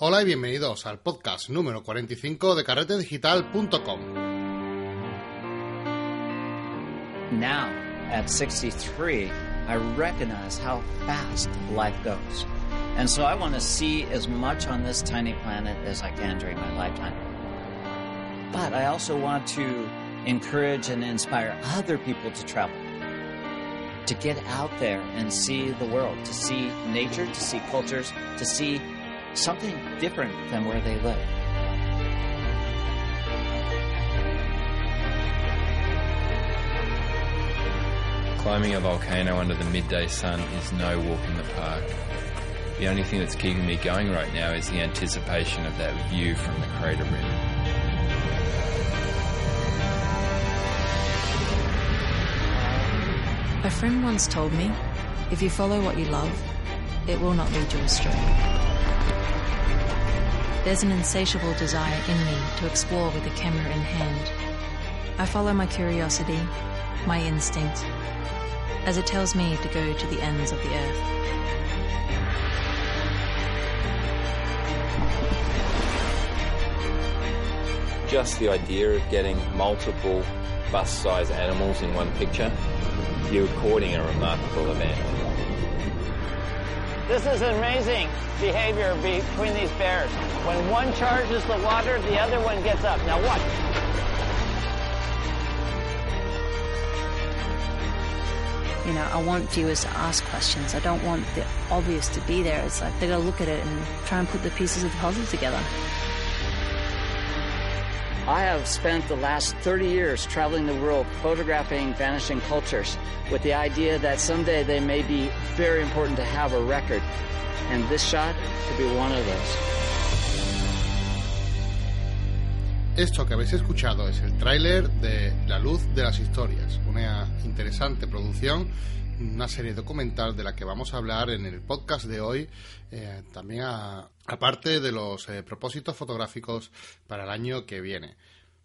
Hola y bienvenidos al podcast número 45 de carretedigital.com. Now, at 63, I recognize how fast life goes. And so I want to see as much on this tiny planet as I can during my lifetime. But I also want to encourage and inspire other people to travel, to get out there and see the world, to see nature, to see cultures, to see something different than where they live. Climbing a volcano under the midday sun is no walk in the park. The only thing that's keeping me going right now is the anticipation of that view from the crater rim. A friend once told me, if you follow what you love, it will not lead you astray. There's an insatiable desire in me to explore with a camera in hand. I follow my curiosity, my instinct, as it tells me to go to the ends of the earth. Just the idea of getting multiple bus-sized animals in one picture, you're recording a remarkable event. This is amazing behavior between these bears. When one charges the water, the other one gets up. Now watch. You know, I want viewers to ask questions. I don't want the obvious to be there. It's like they gotta look at it and try and put the pieces of the puzzle together. I have spent the last 30 years traveling the world photographing vanishing cultures with the idea that someday they may be very important to have a record. And this shot could be one of those. Esto que habéis escuchado es el tráiler de La Luz de las Historias, una interesante producción, una serie documental de la que vamos a hablar en el podcast de hoy, eh, también aparte de los eh, propósitos fotográficos para el año que viene.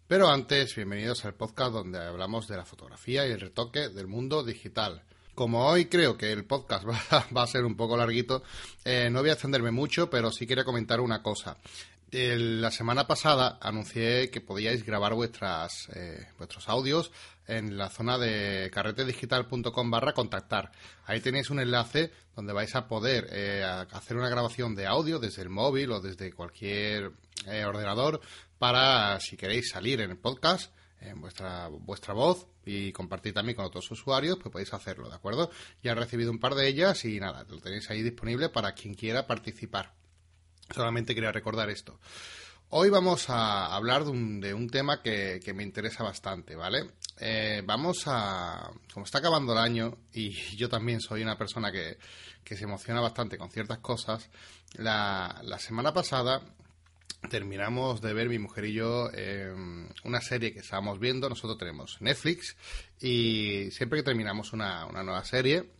Pero antes, bienvenidos al podcast donde hablamos de la fotografía y el retoque del mundo digital. Como hoy creo que el podcast va, va a ser un poco larguito, eh, no voy a extenderme mucho, pero sí quería comentar una cosa. La semana pasada anuncié que podíais grabar vuestras, eh, vuestros audios en la zona de carretedigital.com barra contactar. Ahí tenéis un enlace donde vais a poder eh, hacer una grabación de audio desde el móvil o desde cualquier eh, ordenador para si queréis salir en el podcast en vuestra, vuestra voz y compartir también con otros usuarios, pues podéis hacerlo, ¿de acuerdo? Ya he recibido un par de ellas y nada, lo tenéis ahí disponible para quien quiera participar. Solamente quería recordar esto. Hoy vamos a hablar de un, de un tema que, que me interesa bastante, ¿vale? Eh, vamos a... Como está acabando el año y yo también soy una persona que, que se emociona bastante con ciertas cosas, la, la semana pasada terminamos de ver mi mujer y yo eh, una serie que estábamos viendo. Nosotros tenemos Netflix y siempre que terminamos una, una nueva serie,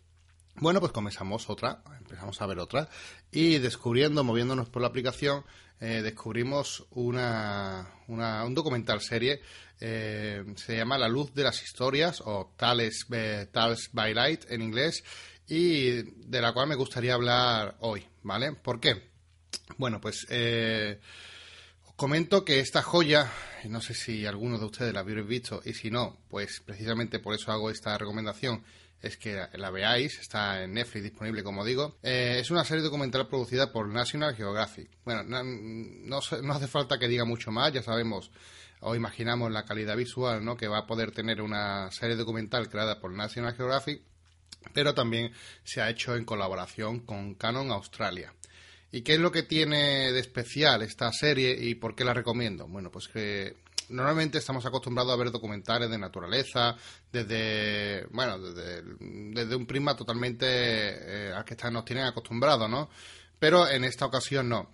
bueno, pues comenzamos otra, empezamos a ver otra y descubriendo, moviéndonos por la aplicación, eh, descubrimos una, una- un documental serie, eh, se llama La luz de las historias o Tales, eh, Tales by Light en inglés y de la cual me gustaría hablar hoy, ¿vale? ¿Por qué? Bueno, pues eh, os comento que esta joya, no sé si alguno de ustedes la habréis visto y si no, pues precisamente por eso hago esta recomendación, es que la, veáis, está en Netflix disponible como digo. Eh, es una serie documental producida por National Geographic. Bueno, no, se- no hace falta que diga mucho más, ya sabemos o imaginamos la calidad visual ¿no? que va a poder tener una serie documental creada por National Geographic, pero también se ha hecho en colaboración con Canon Australia. ¿Y qué es lo que tiene de especial esta serie y por qué la recomiendo? Bueno, pues que normalmente estamos acostumbrados a ver documentales de naturaleza desde, bueno, desde, un prisma totalmente eh, al que está- nos tienen acostumbrados, ¿no? Pero en esta ocasión no.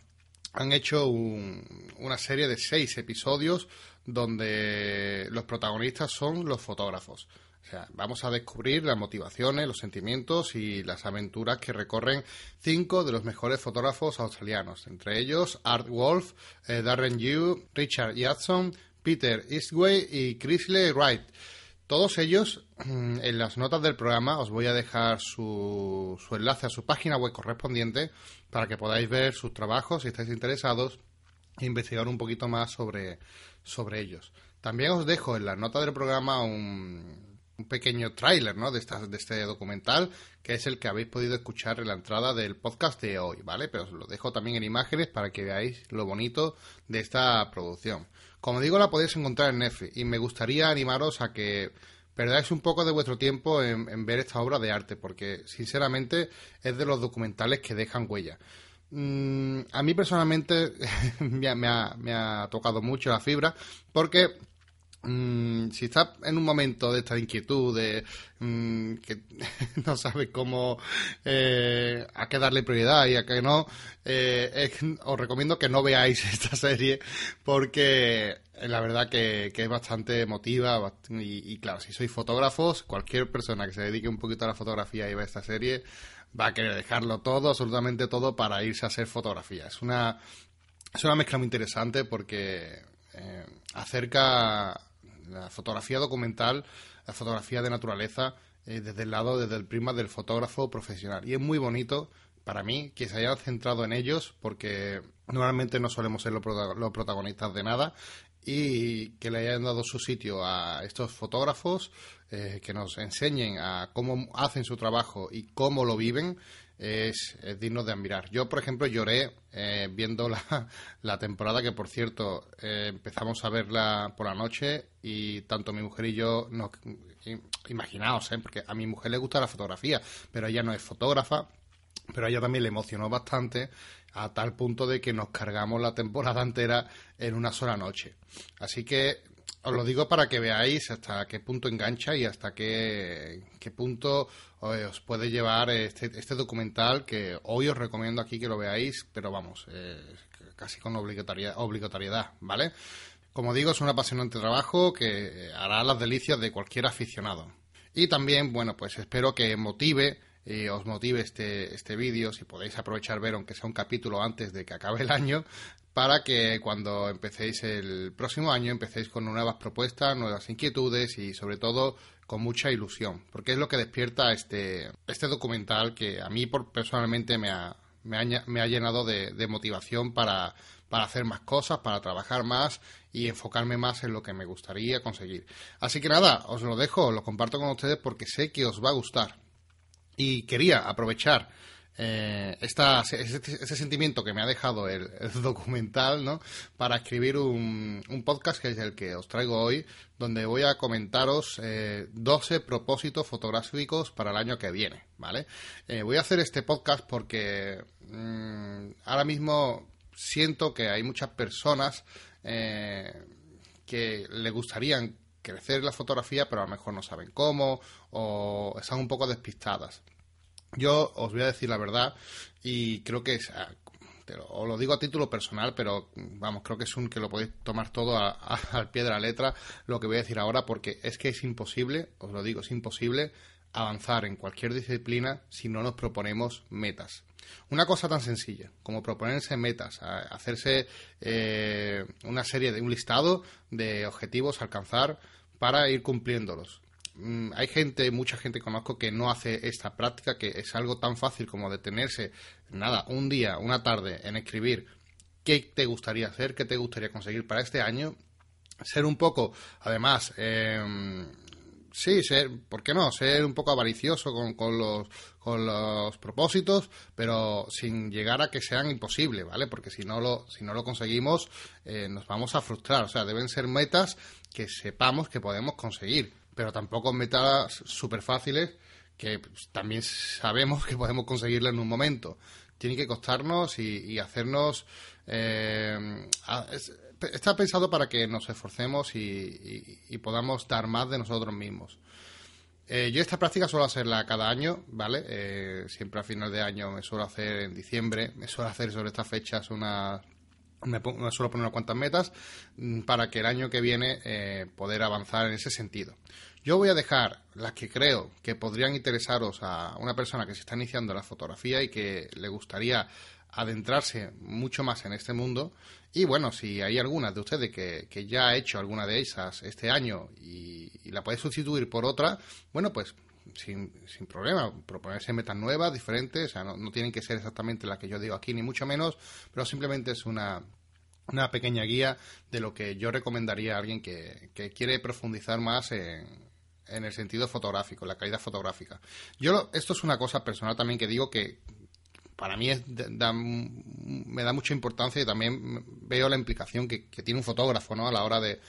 Han hecho un- una serie de seis episodios donde los protagonistas son los fotógrafos. O sea, vamos a descubrir las motivaciones, los sentimientos y las aventuras que recorren cinco de los mejores fotógrafos australianos, entre ellos Art Wolf, eh, Darren Yu, Richard Judson, Peter Eastway y Chrisley Wright. Todos ellos, en las notas del programa, os voy a dejar su, su enlace a su página web correspondiente para que podáis ver sus trabajos si estáis interesados e investigar un poquito más sobre, sobre ellos. También os dejo en las notas del programa un, un pequeño tráiler ¿no? de, esta, de este documental, que es el que habéis podido escuchar en la entrada del podcast de hoy, ¿vale? Pero os lo dejo también en imágenes para que veáis lo bonito de esta producción. Como digo, la podéis encontrar en Netflix y me gustaría animaros a que perdáis un poco de vuestro tiempo en, ver esta obra de arte, porque sinceramente es de los documentales que dejan huella. Mm, a mí personalmente me ha tocado mucho la fibra, porque Mm, si estás en un momento de esta inquietud, de mm, que no sabes cómo eh, a qué darle prioridad y a qué no, eh, os recomiendo que no veáis esta serie porque la verdad que, que es bastante emotiva y, claro, si sois fotógrafos, cualquier persona que se dedique un poquito a la fotografía y vea esta serie va a querer dejarlo todo, absolutamente todo, para irse a hacer fotografía. Es una, es una mezcla muy interesante porque eh, acerca la fotografía documental, la fotografía de naturaleza, eh, desde el lado, desde el prisma del fotógrafo profesional. Y es muy bonito para mí que se hayan centrado en ellos porque normalmente no solemos ser los protagonistas de nada y que le hayan dado su sitio a estos fotógrafos eh, que nos enseñen a cómo hacen su trabajo y cómo lo viven es, digno de admirar. Yo, por ejemplo, lloré eh, viendo la, la, temporada que, por cierto, eh, empezamos a verla por la noche y tanto mi mujer y yo nos imaginaos, ¿eh? porque a mi mujer le gusta la fotografía, pero ella no es fotógrafa, pero a ella también le emocionó bastante a tal punto de que nos cargamos la temporada entera en una sola noche. Así que os lo digo para que veáis hasta qué punto engancha y hasta qué, qué punto eh, os puede llevar este, este, documental que hoy os recomiendo aquí que lo veáis, pero vamos, eh, casi con obligatoriedad, obligatoriedad, ¿vale? Como digo, es un apasionante trabajo que hará las delicias de cualquier aficionado. Y también, bueno, pues espero que motive y os motive este, este vídeo, si podéis aprovechar ver, aunque sea un capítulo antes de que acabe el año, para que cuando empecéis el próximo año empecéis con nuevas propuestas, nuevas inquietudes y sobre todo con mucha ilusión, porque es lo que despierta este, este documental que a mí por, personalmente me ha, me ha, me ha llenado de, de motivación para, para hacer más cosas, para trabajar más y enfocarme más en lo que me gustaría conseguir. Así que nada, os lo dejo, lo comparto con ustedes porque sé que os va a gustar. Y quería aprovechar eh, esta, ese, sentimiento que me ha dejado el, el documental, ¿no? Para escribir un, un, podcast que es el que os traigo hoy, donde voy a comentaros eh, 12 propósitos fotográficos para el año que viene, ¿vale? Eh, voy a hacer este podcast porque mmm, ahora mismo siento que hay muchas personas eh, que le gustarían crecer la fotografía, pero a lo mejor no saben cómo o están un poco despistadas. Yo os voy a decir la verdad y creo que es, ah, os lo digo a título personal, pero vamos, creo que es un que lo podéis tomar todo a, a, al pie de la letra lo que voy a decir ahora, porque es que es imposible, os lo digo, es imposible avanzar en cualquier disciplina si no nos proponemos metas. Una cosa tan sencilla como proponerse metas, hacerse eh, una serie de un listado de objetivos a alcanzar para ir cumpliéndolos. Mm, hay gente, mucha gente conozco que no hace esta práctica, que es algo tan fácil como detenerse, nada, un día, una tarde en escribir qué te gustaría hacer, qué te gustaría conseguir para este año, ser un poco, además, eh, sí, ser, ¿por qué no? Ser un poco avaricioso con, con, los, con los propósitos, pero sin llegar a que sean imposibles, ¿vale? Porque si no lo, si no lo conseguimos, eh, nos vamos a frustrar. O sea, deben ser metas que sepamos que podemos conseguir, pero tampoco metas súper fáciles que también sabemos que podemos conseguirlas en un momento. Tiene que costarnos y, y hacernos... Eh, está pensado para que nos esforcemos y, podamos dar más de nosotros mismos. Eh, yo esta práctica suelo hacerla cada año, ¿vale? Eh, siempre a final de año me suelo hacer en diciembre, me suelo hacer sobre estas fechas una... Me, pongo, me suelo poner unas cuantas metas mm, para que el año que viene eh, poder avanzar en ese sentido. Yo voy a dejar las que creo que podrían interesaros a una persona que se está iniciando la fotografía y que le gustaría adentrarse mucho más en este mundo. Y bueno, si hay alguna de ustedes que, que ya ha hecho alguna de esas este año y, y la puede sustituir por otra, bueno, pues sin, sin problema, proponerse metas nuevas, diferentes, o sea, no, no tienen que ser exactamente las que yo digo aquí, ni mucho menos, pero simplemente es una, una pequeña guía de lo que yo recomendaría a alguien que, que quiere profundizar más en, en el sentido fotográfico, la calidad fotográfica. Yo, esto es una cosa personal también que digo que para mí es, da, me da mucha importancia y también veo la implicación que, tiene un fotógrafo ¿no? a la hora de,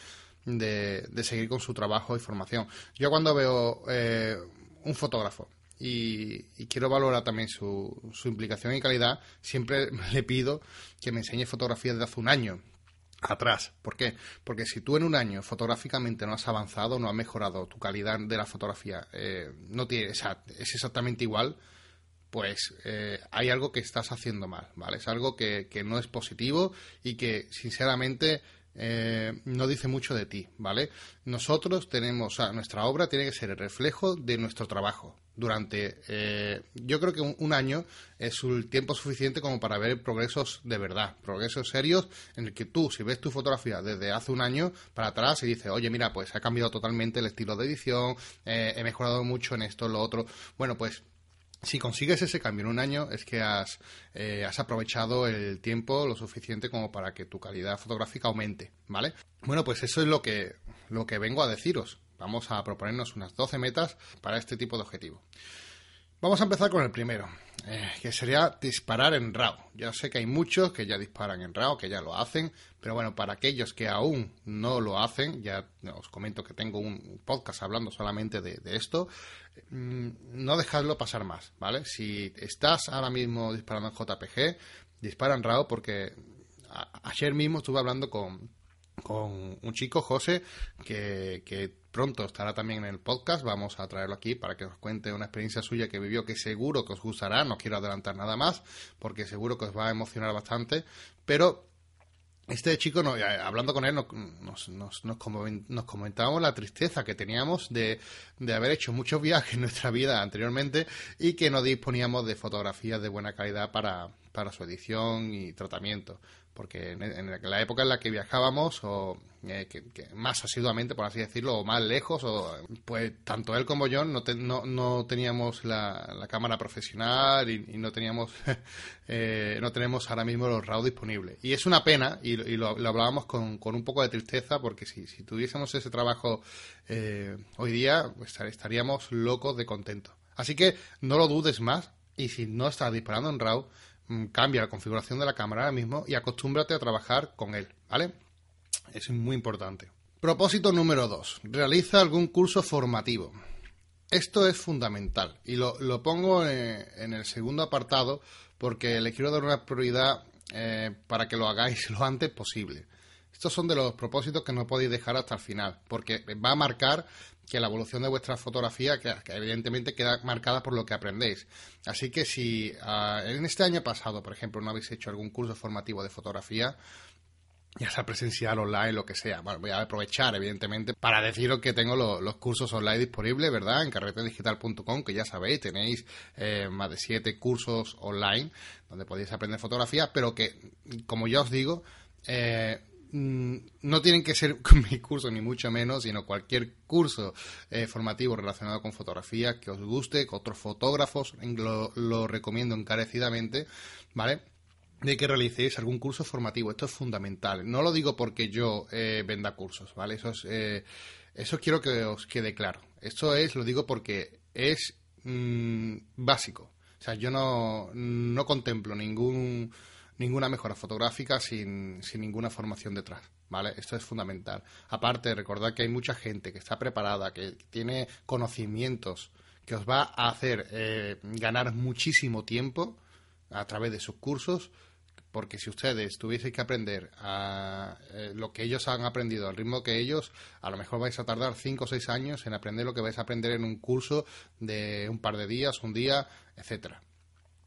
de, seguir con su trabajo y formación. Yo cuando veo eh, un fotógrafo y, y, quiero valorar también su, su implicación y calidad, siempre le pido que me enseñe fotografías de hace un año, atrás. ¿Por qué? Porque si tú en un año fotográficamente no has avanzado, no has mejorado tu calidad de la fotografía, eh, no tiene, o es exactamente igual, pues eh, hay algo que estás haciendo mal, ¿vale? Es algo que, que no es positivo y que, sinceramente, eh, no dice mucho de ti, ¿vale? Nosotros tenemos, nuestra obra tiene que ser el reflejo de nuestro trabajo. Durante, eh, yo creo que un, un, año es el tiempo suficiente como para ver progresos de verdad, progresos serios en el que tú, si ves tu fotografía desde hace un año para atrás y dices, oye, mira, pues ha cambiado totalmente el estilo de edición, eh, he mejorado mucho en esto, en lo otro, bueno, pues si consigues ese cambio en un año es que has, eh, has, aprovechado el tiempo lo suficiente como para que tu calidad fotográfica aumente, ¿vale? Bueno, pues eso es lo que, lo que vengo a deciros. Vamos a proponernos unas 12 metas para este tipo de objetivo. Vamos a empezar con el primero, eh, que sería disparar en RAW. Yo sé que hay muchos que ya disparan en RAW, que ya lo hacen, pero bueno, para aquellos que aún no lo hacen, ya os comento que tengo un podcast hablando solamente de, esto, mmm, no dejadlo pasar más, ¿vale? Si estás ahora mismo disparando en JPG, dispara en RAW porque ayer mismo estuve hablando con, con un chico, José, que, que pronto estará también en el podcast. Vamos a traerlo aquí para que os cuente una experiencia suya que vivió que seguro que os gustará. No quiero adelantar nada más porque seguro que os va a emocionar bastante. Pero este chico, no, hablando con él, nos, nos, nos, nos, comentábamos la tristeza que teníamos de, de, haber hecho muchos viajes en nuestra vida anteriormente y que no disponíamos de fotografías de buena calidad para, para su edición y tratamiento porque en, en, la época en la que viajábamos o eh, que, más asiduamente por así decirlo o más lejos o pues tanto él como yo no, te, no, no teníamos la, cámara profesional y, y no teníamos eh, no tenemos ahora mismo los RAW disponibles. Y es una pena y, y lo, lo, hablábamos con, con, un poco de tristeza porque si, si tuviésemos ese trabajo eh, hoy día pues estaríamos locos de contento. Así que no lo dudes más y si no estás disparando en RAW cambia la configuración de la cámara ahora mismo y acostúmbrate a trabajar con él, ¿vale? Es muy importante. Propósito número 2. Realiza algún curso formativo. Esto es fundamental y lo, lo pongo en, en, el segundo apartado porque le quiero dar una prioridad eh, para que lo hagáis lo antes posible. Estos son de los propósitos que no podéis dejar hasta el final, porque va a marcar que la evolución de vuestra fotografía, que, evidentemente queda marcada por lo que aprendéis. Así que si uh, en este año pasado, por ejemplo, no habéis hecho algún curso formativo de fotografía, ya sea presencial, online, lo que sea. Bueno, voy a aprovechar, evidentemente, para deciros que tengo lo, los cursos online disponibles, ¿verdad? En carretedigital.com, que ya sabéis, tenéis eh, más de siete cursos online donde podéis aprender fotografía, pero que, como ya os digo, eh, no tienen que ser mi curso ni mucho menos, sino cualquier curso eh, formativo relacionado con fotografía que os guste, que otros fotógrafos, lo, recomiendo encarecidamente, ¿vale? De que realicéis algún curso formativo. Esto es fundamental. No lo digo porque yo eh, venda cursos, ¿vale? Eso, es, eh, eso quiero que os quede claro. Esto es, lo digo porque es mmm, básico. O sea, yo no, no contemplo ningún ninguna mejora fotográfica sin, sin, ninguna formación detrás, ¿vale? Esto es fundamental. Aparte, recordad que hay mucha gente que está preparada, que tiene conocimientos, que os va a hacer eh, ganar muchísimo tiempo a través de sus cursos, porque si ustedes tuvieseis que aprender eh, lo que ellos han aprendido al ritmo que ellos, a lo mejor vais a tardar 5 o 6 años en aprender lo que vais a aprender en un curso de un par de días, un día, etcétera.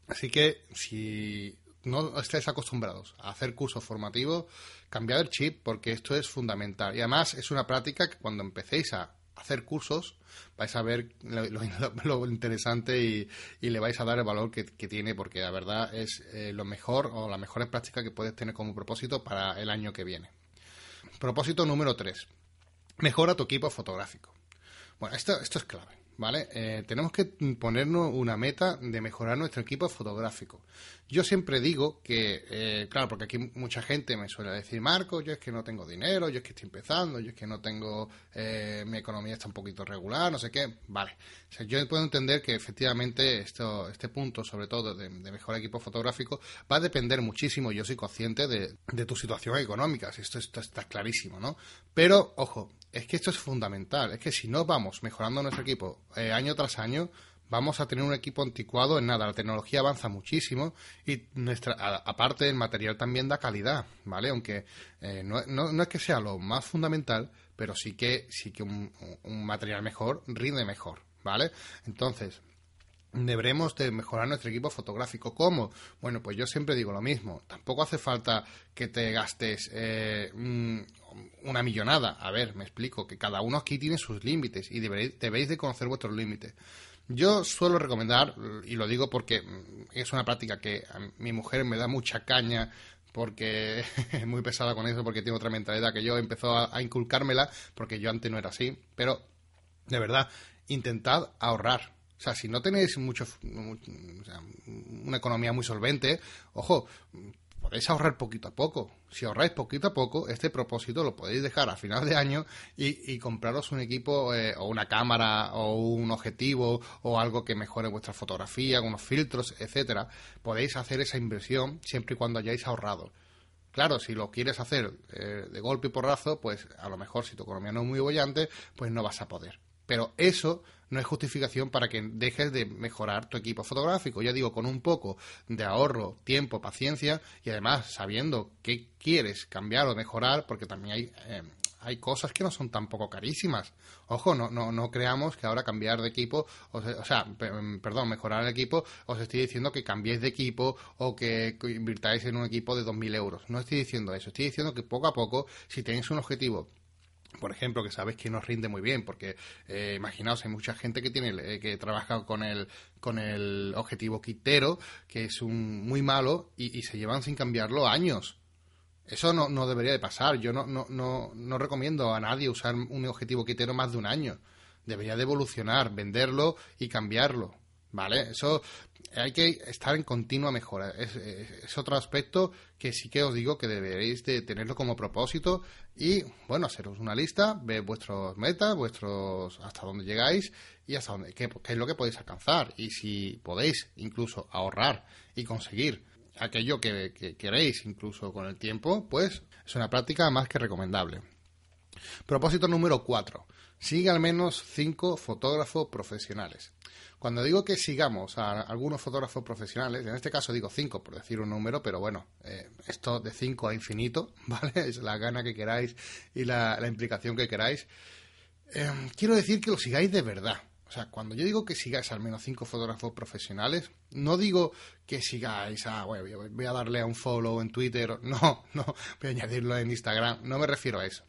Así que si no estáis acostumbrados a hacer cursos formativos, cambiad el chip porque esto es fundamental. Y además es una práctica que cuando empecéis a hacer cursos, vais a ver lo, interesante y, le vais a dar el valor que, tiene, porque la verdad es eh, lo mejor o las mejores prácticas que puedes tener como propósito para el año que viene. Propósito número 3. Mejora tu equipo fotográfico. Bueno, esto, esto es clave. ¿Vale? Eh, tenemos que ponernos una meta de mejorar nuestro equipo fotográfico. Yo siempre digo que, eh, claro, porque aquí mucha gente me suele decir, Marco, yo es que no tengo dinero, yo es que estoy empezando, yo es que no tengo, eh, mi economía está un poquito regular, no sé qué, vale. yo puedo entender que efectivamente esto, este punto, sobre todo de, mejorar equipo fotográfico, va a depender muchísimo, yo soy consciente de, de tu situación económica, esto, esto está clarísimo, ¿no? Pero, ojo, es que esto es fundamental. Es que si no vamos mejorando nuestro equipo eh, año tras año, vamos a tener un equipo anticuado en nada. La tecnología avanza muchísimo y nuestra, aparte el material también da calidad, ¿vale? Aunque eh, no, no, es que sea lo más fundamental, pero sí que, sí que un, un material mejor rinde mejor, ¿vale? Entonces, deberemos de mejorar nuestro equipo fotográfico. ¿Cómo? Bueno, pues yo siempre digo lo mismo. Tampoco hace falta que te gastes eh, una millonada. A ver, me explico, que cada uno aquí tiene sus límites y debéis, debéis de conocer vuestros límites. Yo suelo recomendar, y lo digo porque es una práctica que mi mujer me da mucha caña porque es muy pesada con eso, porque tiene otra mentalidad que yo, empezó a inculcármela, porque yo antes no era así, pero de verdad, intentad ahorrar, o sea, si no tenéis mucho, una economía muy solvente, ojo, podéis ahorrar poquito a poco. Si ahorráis poquito a poco, este propósito lo podéis dejar a final de año y, compraros un equipo eh, o una cámara o un objetivo o algo que mejore vuestra fotografía, unos filtros, etcétera. Podéis hacer esa inversión siempre y cuando hayáis ahorrado. Claro, si lo quieres hacer eh, de golpe y porrazo, pues a lo mejor si tu economía no es muy bollante, pues no vas a poder. Pero eso no es justificación para que dejes de mejorar tu equipo fotográfico. Ya digo, con un poco de ahorro, tiempo, paciencia y además sabiendo qué quieres cambiar o mejorar, porque también hay, eh, hay cosas que no son tampoco carísimas. Ojo, no, no, no creamos que ahora cambiar de equipo, o sea, mm, perdón, mejorar el equipo, os estoy diciendo que cambiéis de equipo o que invirtáis en un equipo de 2.000 euros. No estoy diciendo eso, estoy diciendo que poco a poco, si tenéis un objetivo por ejemplo, que sabes que nos rinde muy bien, porque eh, imaginaos, hay mucha gente que tiene eh, que trabaja con el con el objetivo quitero, que es un muy malo, y, se llevan sin cambiarlo años. Eso no, no debería de pasar. Yo no, no, no, no recomiendo a nadie usar un objetivo quitero más de un año. Debería de evolucionar, venderlo y cambiarlo. ¿Vale? Eso hay que estar en continua mejora. Es, otro aspecto que sí que os digo que deberéis de tenerlo como propósito y, bueno, haceros una lista, ver vuestros metas, vuestros hasta dónde llegáis y hasta dónde, qué, es lo que podéis alcanzar. Y si podéis incluso ahorrar y conseguir aquello que, que queréis incluso con el tiempo, pues es una práctica más que recomendable. Propósito número 4. Sigue al menos 5 fotógrafos profesionales. Cuando digo que sigamos a algunos fotógrafos profesionales, en este caso digo cinco por decir un número, pero bueno, eh, esto de cinco a infinito, ¿vale? Es la gana que queráis y la, implicación que queráis. Eh, quiero decir que lo sigáis de verdad. O sea, cuando yo digo que sigáis al menos cinco fotógrafos profesionales, no digo que sigáis a, bueno, voy a darle a un follow en Twitter, no, no, voy a añadirlo en Instagram, no me refiero a eso.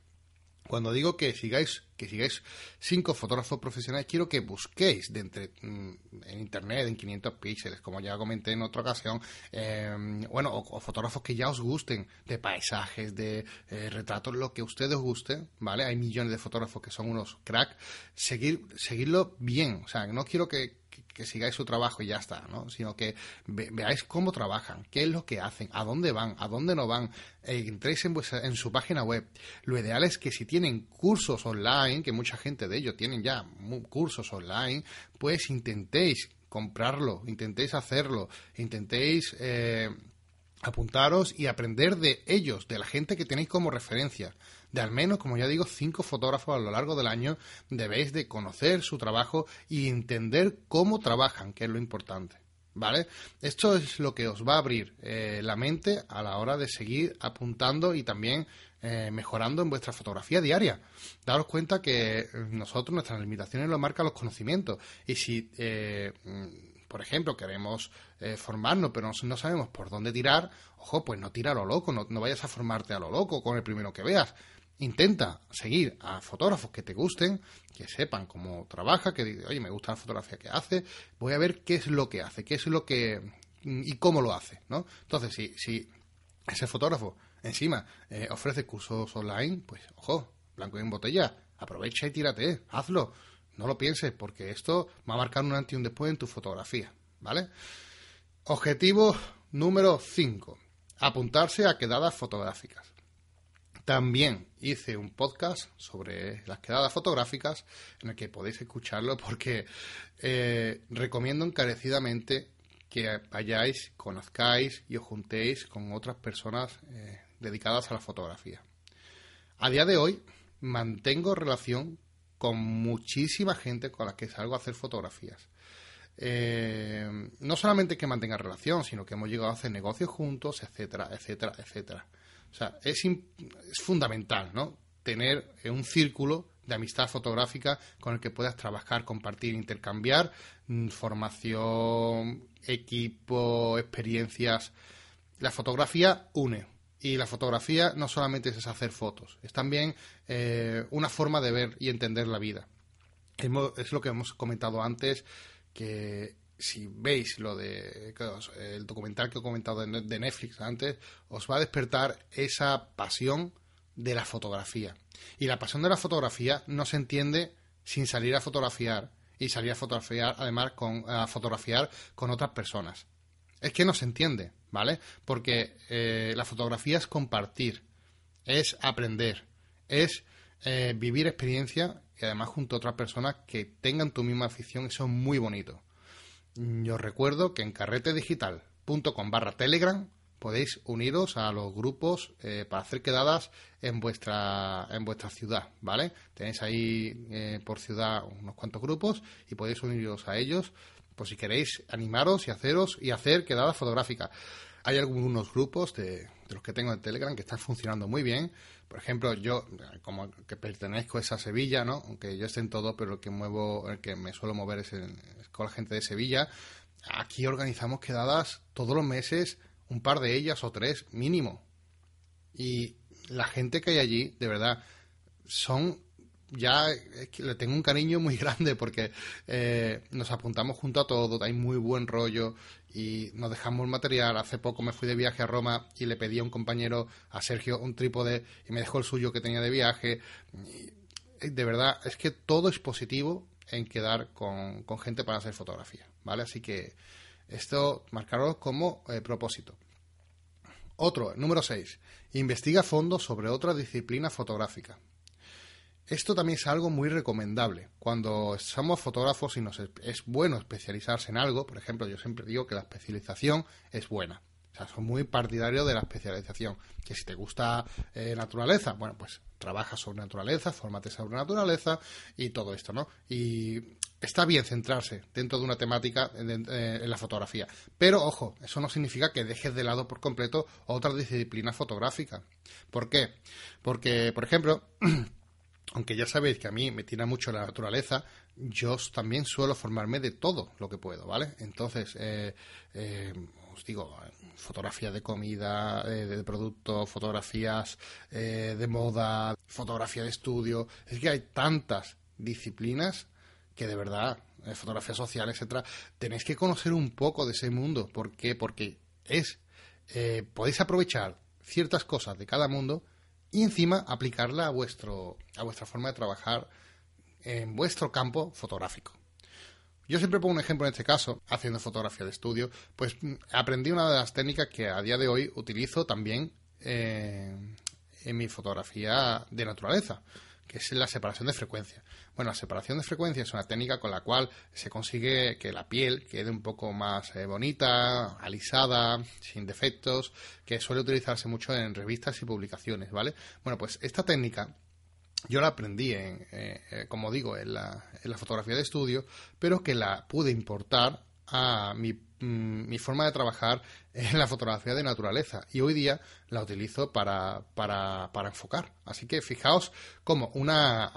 Cuando digo que sigáis, que sigáis cinco fotógrafos profesionales, quiero que busquéis de entre, mm, en internet, en 500 píxeles, como ya comenté en otra ocasión, em, bueno, o, fotógrafos que ya os gusten, de paisajes, de eh, retratos, lo que ustedes os guste, ¿vale? Hay millones de fotógrafos que son unos crack. Seguir, seguirlo bien, o sea, no quiero que que sigáis su trabajo y ya está, ¿no? Sino que veáis cómo trabajan, qué es lo que hacen, a dónde van, a dónde no van, eh, entréis en, en su página web. Lo ideal es que si tienen cursos online, que mucha gente de ellos tienen ya cursos online, pues intentéis comprarlo, intentéis hacerlo, intentéis eh, apuntaros y aprender de ellos, de la gente que tenéis como referencia de al menos, como ya digo, cinco fotógrafos a lo largo del año, debéis de conocer su trabajo y entender cómo trabajan, que es lo importante. ¿Vale? Esto es lo que os va a abrir eh, la mente a la hora de seguir apuntando y también eh, mejorando en vuestra fotografía diaria. Daros cuenta que nosotros, nuestras limitaciones lo marcan los conocimientos. Y si, eh, por ejemplo, queremos formarnos, pero no, sabemos por dónde tirar, ojo, pues no tira a lo loco, no, no vayas a formarte a lo loco con el primero que veas intenta seguir a fotógrafos que te gusten, que sepan cómo trabaja, que digan, oye, me gusta la fotografía que hace, voy a ver qué es lo que hace, qué es lo que y cómo lo hace, ¿no? Entonces, si, si ese fotógrafo encima eh, ofrece cursos online, pues ojo, blanco y en botella, aprovecha y tírate, hazlo. No lo pienses, porque esto va a marcar un antes y un después en tu fotografía, ¿vale? Objetivo número 5. Apuntarse a quedadas fotográficas. También hice un podcast sobre las quedadas fotográficas en el que podéis escucharlo porque eh, recomiendo encarecidamente que vayáis, conozcáis y os juntéis con otras personas eh, dedicadas a la fotografía. A día de hoy mantengo relación con muchísima gente con la que salgo a hacer fotografías. Eh, no solamente que mantenga relación, sino que hemos llegado a hacer negocios juntos, etcétera, etcétera, etcétera. O sea, es, es fundamental, ¿no? Tener un círculo de amistad fotográfica con el que puedas trabajar, compartir, intercambiar mm, formación, equipo, experiencias. La fotografía une. Y la fotografía no solamente es hacer fotos, es también eh, una forma de ver y entender la vida. Es lo que hemos comentado antes, que si veis lo de el documental que he comentado de Netflix antes, os va a despertar esa pasión de la fotografía. Y la pasión de la fotografía no se entiende sin salir a fotografiar y salir a fotografiar además con a fotografiar con otras personas. Es que no se entiende, ¿vale? Porque eh, la fotografía es compartir, es aprender, es eh, vivir experiencia y además junto a otras personas que tengan tu misma afición, eso es muy bonito. Yo recuerdo que en carretedigital.com barra telegram podéis uniros a los grupos eh, para hacer quedadas en vuestra en vuestra ciudad, ¿vale? Tenéis ahí eh, por ciudad unos cuantos grupos y podéis uniros a ellos, por si queréis animaros y haceros y hacer quedadas fotográficas. Hay algunos grupos de, de los que tengo en Telegram que están funcionando muy bien. Por ejemplo, yo, como que pertenezco a esa Sevilla, ¿no? Aunque yo esté en todo, pero el que muevo, el que me suelo mover es, con la gente de Sevilla. Aquí organizamos quedadas todos los meses, un par de ellas o tres mínimo. Y la gente que hay allí, de verdad, son ya le tengo un cariño muy grande porque eh, nos apuntamos junto a todo, hay muy buen rollo y nos dejamos el material. Hace poco me fui de viaje a Roma y le pedí a un compañero, a Sergio, un trípode y me dejó el suyo que tenía de viaje. de verdad, es que todo es positivo en quedar con, gente para hacer fotografía, ¿vale? Así que esto marcarlo como eh, propósito. Otro, número 6. Investiga a fondo sobre otra disciplina fotográfica. Esto también es algo muy recomendable. Cuando somos fotógrafos y nos es bueno especializarse en algo, por ejemplo, yo siempre digo que la especialización es buena. O sea, soy muy partidario de la especialización. Que si te gusta eh, naturaleza, bueno, pues trabaja sobre naturaleza, fórmate sobre naturaleza y todo esto, ¿no? Y está bien centrarse dentro de una temática en, eh, en, la fotografía. Pero, ojo, eso no significa que dejes de lado por completo otra disciplina fotográfica. ¿Por qué? Porque, por ejemplo, aunque ya sabéis que a mí me tira mucho la naturaleza, yo también suelo formarme de todo lo que puedo, ¿vale? Entonces, eh, eh, os digo, fotografía de comida, eh, de productos, fotografías de moda, fotografía de estudio. Es que hay tantas disciplinas que de verdad, fotografía social, etcétera, tenéis que conocer un poco de ese mundo. ¿Por qué? Porque es, podéis aprovechar ciertas cosas de cada mundo y encima aplicarla a, vuestro, a vuestra forma de trabajar en vuestro campo fotográfico. Yo siempre pongo un ejemplo en este caso, haciendo fotografía de estudio, pues mm, aprendí una de las técnicas que a día de hoy utilizo también eh, en mi fotografía de naturaleza que es la separación de frecuencia. Bueno, la separación de frecuencia es una técnica con la cual se consigue que la piel quede un poco más eh, bonita, alisada, sin defectos, que suele utilizarse mucho en revistas y publicaciones, ¿vale? Bueno, pues esta técnica yo la aprendí, en, eh, eh, como digo, en la, en la fotografía de estudio, pero que la pude importar a mi Mm, mi forma de trabajar en la fotografía de naturaleza y hoy día la utilizo para, para, para enfocar. Así que fijaos como una,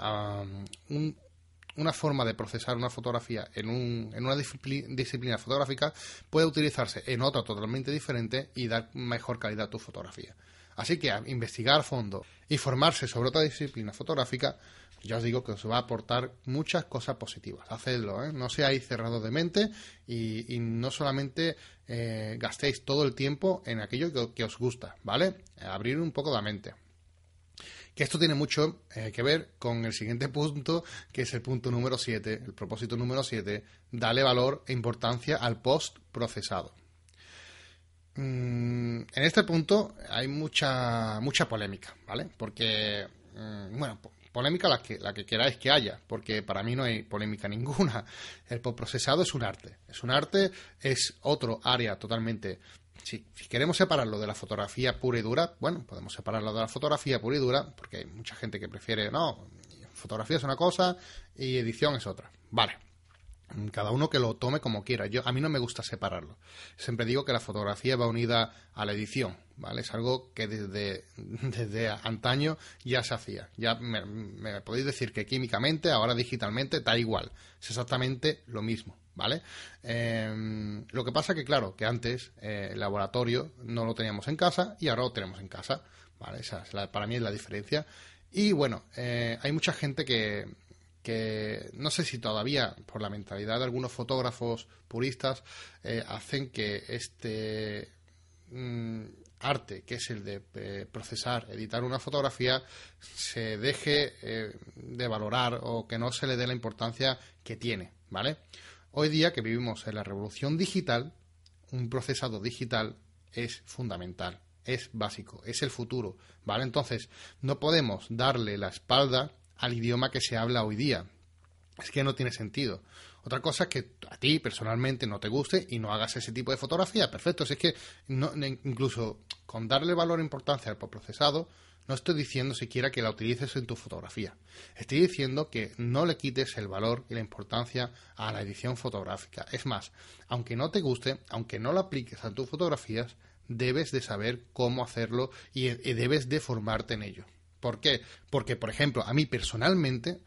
una forma de procesar una fotografía en, un, en una disciplina fotográfica puede utilizarse en otra totalmente diferente y dar mejor calidad a tu fotografía. Así que investigar a fondo y formarse sobre otra disciplina fotográfica, ya os digo que os va a aportar muchas cosas positivas. Hacedlo, ¿eh? no seáis cerrados de mente y, no solamente eh, gastéis todo el tiempo en aquello que, que, os gusta, ¿vale? Abrir un poco la mente. Que esto tiene mucho eh, que ver con el siguiente punto, que es el punto número 7, el propósito número 7, dale valor e importancia al post procesado. Mm, en este punto hay mucha, mucha polémica, ¿vale? Porque, mm, bueno, polémica la que, la que queráis que haya, porque para mí no hay polémica ninguna. El postprocesado es un arte. Es un arte, es otro área totalmente si, queremos separarlo de la fotografía pura y dura, bueno, podemos separarlo de la fotografía pura y dura, porque hay mucha gente que prefiere, no, fotografía es una cosa y edición es otra. Vale. Cada uno que lo tome como quiera. Yo, a mí no me gusta separarlo. Siempre digo que la fotografía va unida a la edición, ¿vale? Es algo que desde, desde antaño ya se hacía. Ya me, podéis decir que químicamente, ahora digitalmente, da igual. Es exactamente lo mismo. ¿vale? Em, lo que pasa que, claro, que antes eh, el laboratorio no lo teníamos en casa y ahora lo tenemos en casa, ¿vale? Esa es para mí es la diferencia. Y bueno, eh, hay mucha gente que, que no sé si todavía por la mentalidad de algunos fotógrafos puristas eh, hacen que este mm, arte, que es el de procesar, editar una fotografía, se deje de valorar o que no se le dé la importancia que tiene, ¿vale? Hoy día que vivimos en la revolución digital, un procesado digital es fundamental, es básico, es el futuro, ¿vale? Entonces, no podemos darle la espalda al idioma que se habla hoy día. Es que no tiene sentido. Otra cosa es que a ti personalmente no te guste y no hagas ese tipo de fotografía. Perfecto, es que no, incluso con darle valor e importancia al procesado, no estoy diciendo siquiera que la utilices en tu fotografía. Estoy diciendo que no le quites el valor y la importancia a la edición fotográfica. Es más, aunque no te guste, aunque no lo apliques a tus fotografías, debes de saber cómo hacerlo y, debes de formarte en ello. ¿Por qué? Porque, por ejemplo, a mí personalmente,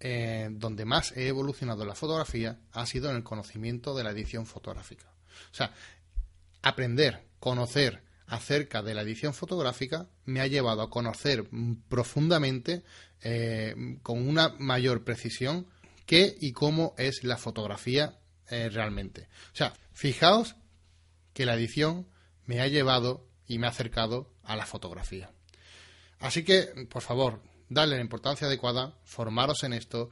eh, donde más he evolucionado en la fotografía ha sido en el conocimiento de la edición fotográfica. O sea, aprender, conocer, acerca de la edición fotográfica me ha llevado a conocer profundamente, eh, con una mayor precisión, qué y cómo es la fotografía eh, realmente. O sea, fijaos que la edición me ha llevado y me ha acercado a la fotografía. Así que, por favor, dale la importancia adecuada, formaros en esto,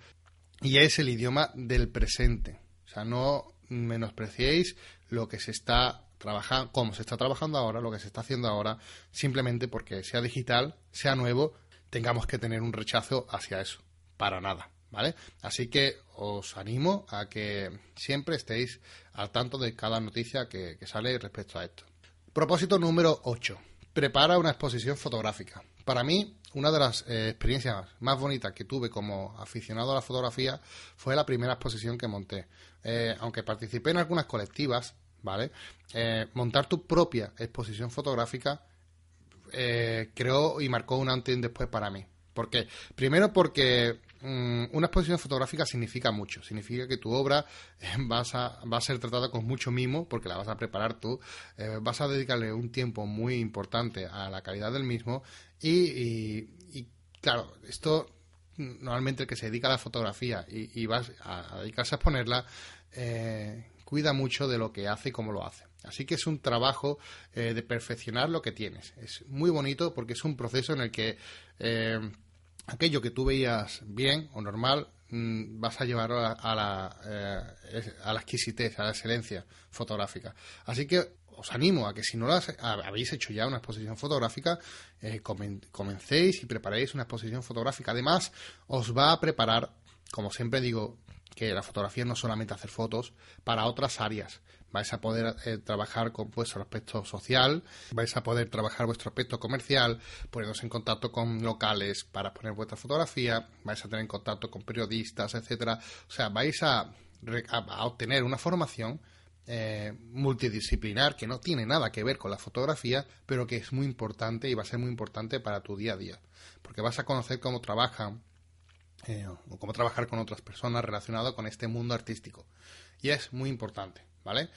y es el idioma del presente. O sea, no menospreciéis lo que se está trabajando, como se está trabajando ahora, lo que se está haciendo ahora, simplemente porque sea digital, sea nuevo, tengamos que tener un rechazo hacia eso. Para nada. ¿Vale? Así que os animo a que siempre estéis al tanto de cada noticia que, sale respecto a esto. Propósito número 8. Prepara una exposición fotográfica. Para mí, una de las eh, experiencias más bonitas que tuve como aficionado a la fotografía fue la primera exposición que monté. Eh, aunque participé en algunas colectivas, ¿vale? Eh, montar tu propia exposición fotográfica creó y marcó un antes y un después para mí. ¿Por qué? Primero porque una exposición fotográfica significa mucho. Significa que tu obra eh, vas a, va a ser tratada con mucho mimo porque la vas a preparar tú. vas a dedicarle un tiempo muy importante a la calidad del mismo. Y, claro, esto normalmente el que se dedica a la fotografía y, vas a, dedicarse a exponerla, cuida mucho de lo que hace y cómo lo hace. Así que es un trabajo eh, de perfeccionar lo que tienes. Es muy bonito porque es un proceso en el que eh, aquello que tú veías bien o normal mm, vas a llevarlo a, la, eh, a la exquisitez, a la excelencia fotográfica. Así que os animo a que si no las habéis hecho ya una exposición fotográfica, comencéis y preparéis una exposición fotográfica. Además, os va a preparar, como siempre digo, que la fotografía no solamente hacer fotos, para otras áreas. Vais a poder eh, trabajar con vuestro aspecto social, vais a poder trabajar vuestro aspecto comercial, poneros en contacto con locales para poner vuestra fotografía, vais a tener en contacto con periodistas, etcétera. O sea, vais a, obtener una formación eh, multidisciplinar que no tiene nada que ver con la fotografía, pero que es muy importante y va a ser muy importante para tu día a día, porque vas a conocer cómo trabajan eh, o cómo trabajar con otras personas relacionadas con este mundo artístico. Y es muy importante, ¿vale?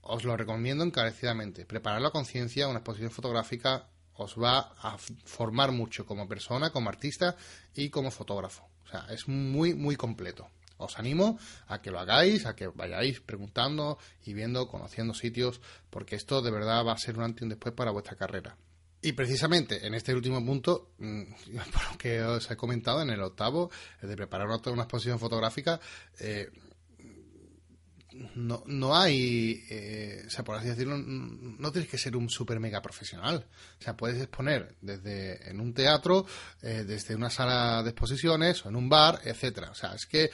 Os lo recomiendo encarecidamente. Preparar la conciencia, una exposición fotográfica os va a formar mucho como persona, como artista y como fotógrafo. O sea, es muy, muy completo. Os animo a que lo hagáis, a que vayáis preguntando y viendo, conociendo sitios, porque esto de verdad va a ser un antes y un después para vuestra carrera. Y precisamente en este último punto, mm, por lo que os he comentado en el octavo, de preparar una exposición fotográfica, eh, no, no hay, eh, o sea, por así decirlo, no tienes que ser un super mega profesional. O sea, puedes exponer desde en un teatro, eh, desde una sala de exposiciones o en un bar, etcétera. O sea, es que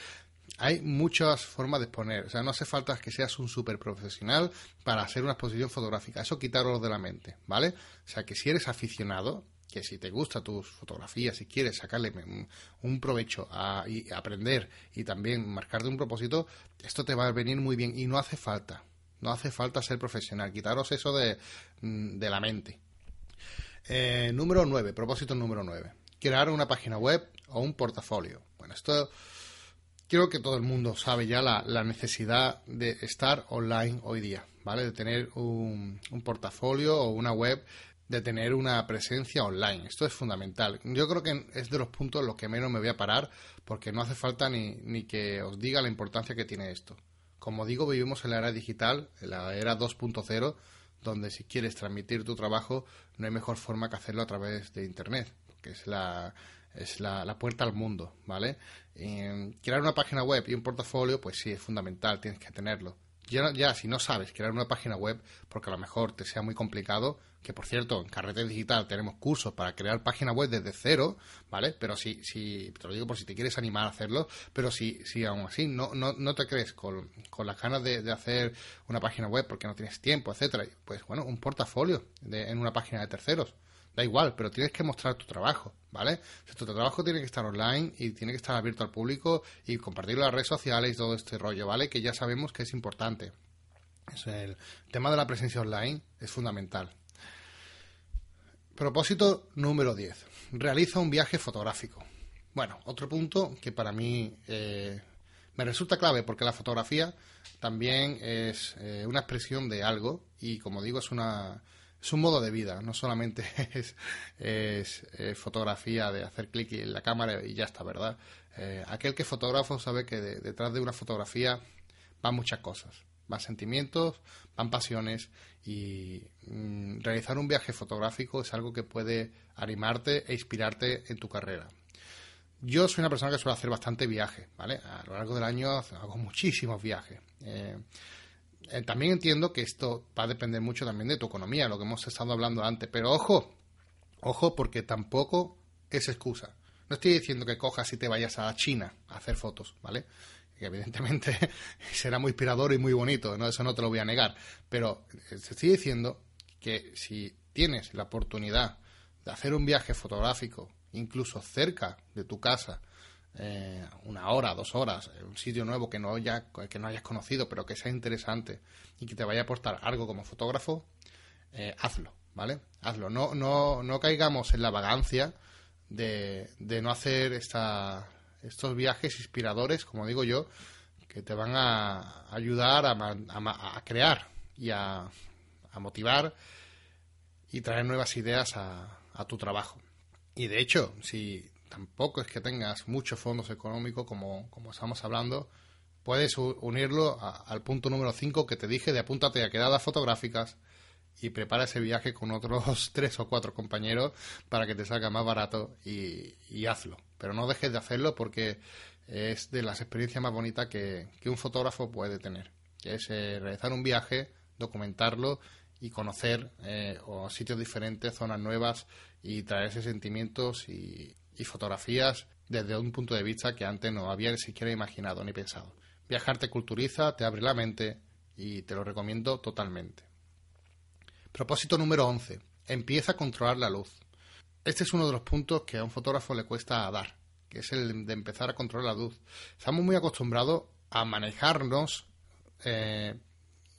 hay muchas formas de exponer. O sea, no hace falta que seas un super profesional para hacer una exposición fotográfica. Eso quitarlo de la mente, ¿vale? O sea, que si eres aficionado, que si te gusta tus fotografías, si quieres sacarle un, provecho a, aprender y también marcarte un propósito, esto te va a venir muy bien y no hace falta. No hace falta ser profesional. Quitaros eso de, mm, la mente. Eh, número 9, propósito número 9. Crear una página web o un portafolio. Bueno, esto creo que todo el mundo sabe ya la, necesidad de estar online hoy día, ¿vale? De tener un, portafolio o una web de tener una presencia online. Esto es fundamental. Yo creo que es de los puntos en los que menos me voy a parar porque no hace falta ni, ni que os diga la importancia que tiene esto. Como digo, vivimos en la era digital, en la era 2.0, donde si quieres transmitir tu trabajo no hay mejor forma que hacerlo a través de Internet, que es la, es la, puerta al mundo, ¿vale? crear una página web y un portafolio, pues sí, es fundamental, tienes que tenerlo. Ya, ya, si no sabes crear una página web, porque a lo mejor te sea muy complicado, que por cierto, en Carrete Digital tenemos cursos para crear página web desde cero, ¿vale? Pero si, si te lo digo por si te quieres animar a hacerlo, pero si, si aún así no, no, no te crees con, con las ganas de, hacer una página web porque no tienes tiempo, etcétera, pues bueno, un portafolio en una página de terceros. Da igual, pero tienes que mostrar tu trabajo, ¿vale? tu trabajo tiene que estar online y tiene que estar abierto al público y compartirlo en las redes sociales y todo este rollo, ¿vale? Que ya sabemos que es importante. Es el tema de la presencia online es fundamental. Propósito número 10. Realiza un viaje fotográfico. Bueno, otro punto que para mí eh, me resulta clave porque la fotografía también es eh, una expresión de algo y como digo es una es un modo de vida, no solamente es, eh, fotografía de hacer clic en la cámara y ya está, ¿verdad? aquel que es fotógrafo sabe que detrás de una fotografía van muchas cosas van sentimientos, van pasiones y mm, realizar un viaje fotográfico es algo que puede animarte e inspirarte en tu carrera. Yo soy una persona que suele hacer bastante viaje, ¿vale? A lo largo del año hago muchísimos viajes. Eh, eh, también entiendo que esto va a depender mucho también de tu economía, lo que hemos estado hablando antes, pero ojo, ojo porque tampoco es excusa. No estoy diciendo que cojas y te vayas a China a hacer fotos, ¿vale? Que evidentemente será muy inspirador y muy bonito, ¿no? eso no te lo voy a negar, pero te estoy diciendo que si tienes la oportunidad de hacer un viaje fotográfico, incluso cerca de tu casa, eh, una hora, dos horas, un sitio nuevo que no, haya, que no hayas conocido, pero que sea interesante y que te vaya a aportar algo como fotógrafo, eh, hazlo, ¿vale? Hazlo. No, no, no caigamos en la vagancia de, de no hacer esta, estos viajes inspiradores, como digo yo, que te van a ayudar a, crear y a, motivar y traer nuevas ideas a, tu trabajo. Y de hecho, si tampoco es que tengas muchos fondos económicos, como, estamos hablando, puedes unirlo al punto número 5 que te dije de apúntate a quedadas fotográficas y prepara ese viaje con otros tres o cuatro compañeros para que te salga más barato y, hazlo. Pero no dejes de hacerlo porque es de las experiencias más bonitas que, un fotógrafo puede tener. Es eh, realizar un viaje, documentarlo y conocer eh, sitios diferentes, zonas nuevas y traerse sentimientos y, y fotografías desde un punto de vista que antes no había ni siquiera imaginado ni pensado. Viajar te culturiza, te abre la mente y te lo recomiendo totalmente. Propósito número 11. Empieza a controlar la luz. Este es uno de los puntos que a un fotógrafo le cuesta dar, que es el de empezar a controlar la luz. Estamos muy acostumbrados a manejarnos, eh,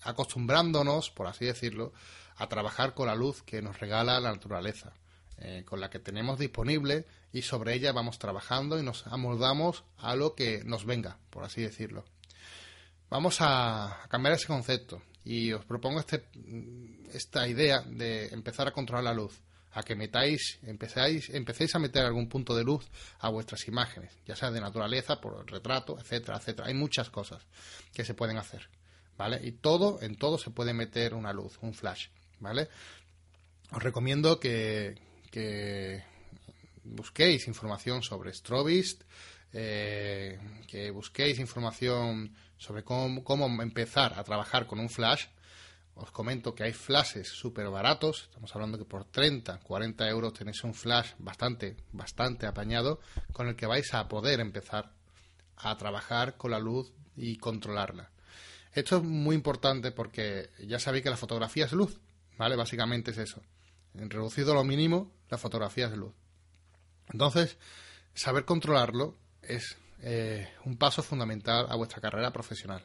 acostumbrándonos, por así decirlo, a trabajar con la luz que nos regala la naturaleza, eh, con la que tenemos disponible y sobre ella vamos trabajando y nos amoldamos a lo que nos venga, por así decirlo. Vamos a cambiar ese concepto y os propongo este, esta idea de empezar a controlar la luz. a que metáis, empezáis, empecéis a meter algún punto de luz a vuestras imágenes, ya sea de naturaleza, por retrato, etcétera, etcétera. Hay muchas cosas que se pueden hacer, ¿vale? Y todo, en todo se puede meter una luz, un flash, ¿vale? Os recomiendo que, que busquéis información sobre Strobist, eh, que busquéis información sobre cómo, empezar a trabajar con un flash, os comento que hay flashes súper baratos, estamos hablando que por 30, 40 euros tenéis un flash bastante, bastante apañado con el que vais a poder empezar a trabajar con la luz y controlarla. Esto es muy importante porque ya sabéis que la fotografía es luz, ¿vale? Básicamente es eso. En reducido lo mínimo, la fotografía es luz. Entonces, saber controlarlo es eh, un paso fundamental a vuestra carrera profesional.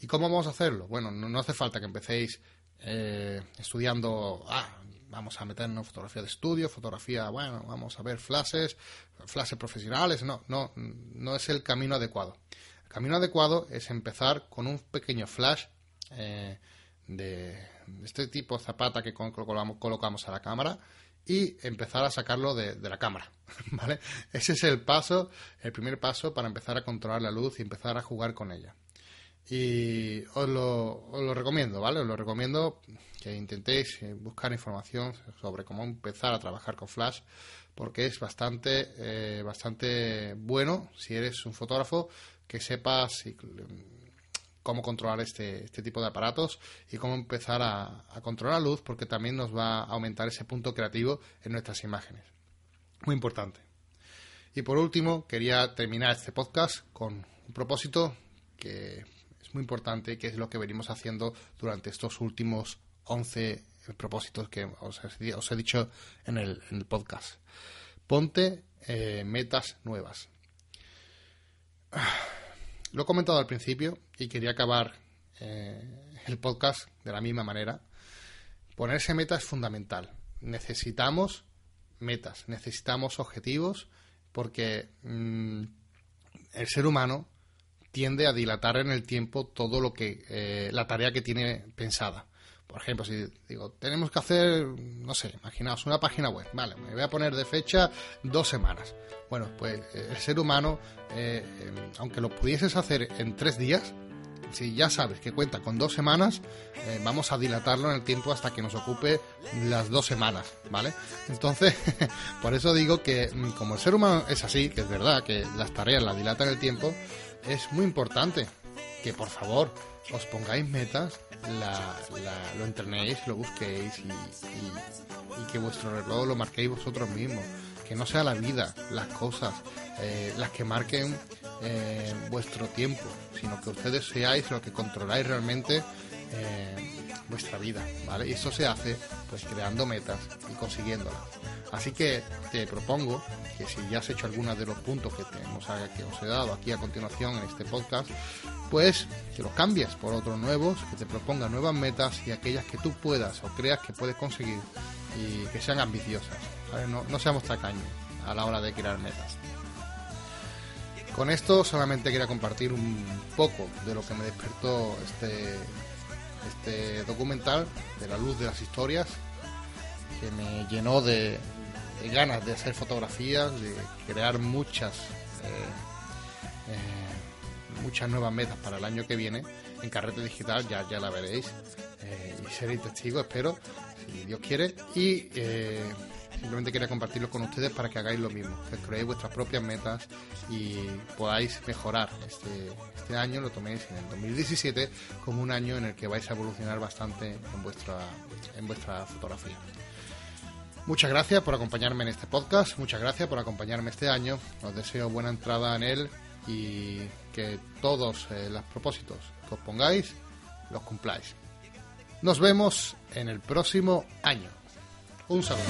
¿Y cómo vamos a hacerlo? Bueno, no, hace falta que empecéis eh, estudiando, ah, vamos a meternos fotografía de estudio, fotografía, bueno, vamos a ver flashes, flashes profesionales. No, no, no es el camino adecuado. El camino adecuado es empezar con un pequeño flash eh, de este tipo de zapata que colocamos a la cámara y empezar a sacarlo de, la cámara, ¿vale? Ese es el paso, el primer paso para empezar a controlar la luz y empezar a jugar con ella. Y os lo, os lo recomiendo, ¿vale? Os lo recomiendo que intentéis eh, buscar información sobre cómo empezar a trabajar con Flash, porque es bastante, eh, bastante bueno si eres un fotógrafo que sepas cómo controlar este, este tipo de aparatos y cómo empezar a, controlar la luz, porque también nos va a aumentar ese punto creativo en nuestras imágenes. Muy importante. Y por último, quería terminar este podcast con un propósito que muy importante, que es lo que venimos haciendo durante estos últimos 11 propósitos que os, he dicho en el, podcast. Ponte eh, metas nuevas. Lo he comentado al principio y quería acabar eh, el podcast de la misma manera. Ponerse metas es fundamental. Necesitamos metas, necesitamos objetivos porque mm, el ser humano tiende a dilatar en el tiempo todo lo que eh, la tarea que tiene pensada. Por ejemplo, si digo, tenemos que hacer, no sé, imaginaos una página web, vale, me voy a poner de fecha dos semanas. Bueno, pues eh, el ser humano, eh, em, aunque lo pudieses hacer en tres días, si ya sabes que cuenta con dos semanas, vamos a dilatarlo en el tiempo hasta que nos ocupe las dos semanas, ¿vale? Entonces, por eso digo que mm, como el ser humano es así, que es verdad que las tareas las dilatan el tiempo, es muy importante que por favor os pongáis metas, lo entrenéis, lo busquéis y, que vuestro reloj lo marquéis vosotros mismos. Que no sea la vida, las cosas, eh, las que marquen eh, vuestro tiempo, sino que ustedes seáis lo que controláis realmente eh, vuestra vida, ¿vale? Y eso se hace pues creando metas y consiguiéndolas. Así que te propongo que si ya has hecho algunos de los puntos que, tenemos, que os he dado aquí a continuación en este podcast, pues que los cambies por otros nuevos, que te proponga nuevas metas y aquellas que tú puedas o creas que puedes conseguir y que sean ambiciosas. No, no seamos tacaños a la hora de crear metas. Con esto solamente quería compartir un poco de lo que me despertó este este documental de la luz de las historias que me llenó de, ganas de hacer fotografías, de crear muchas eh, eh, muchas nuevas metas para el año que viene en Carrete Digital, ya, ya la veréis eh, y seréis testigos, espero, si Dios quiere, y Simplemente quería compartirlo con ustedes para que hagáis lo mismo, que creéis vuestras propias metas y podáis mejorar este, este año, lo toméis en el 2017 como un año en el que vais a evolucionar bastante en vuestra, en vuestra fotografía. Muchas gracias por acompañarme en este podcast, muchas gracias por acompañarme este año, os deseo buena entrada en él y que todos eh, los propósitos que os pongáis los cumpláis. Nos vemos en el próximo año. Un saludo.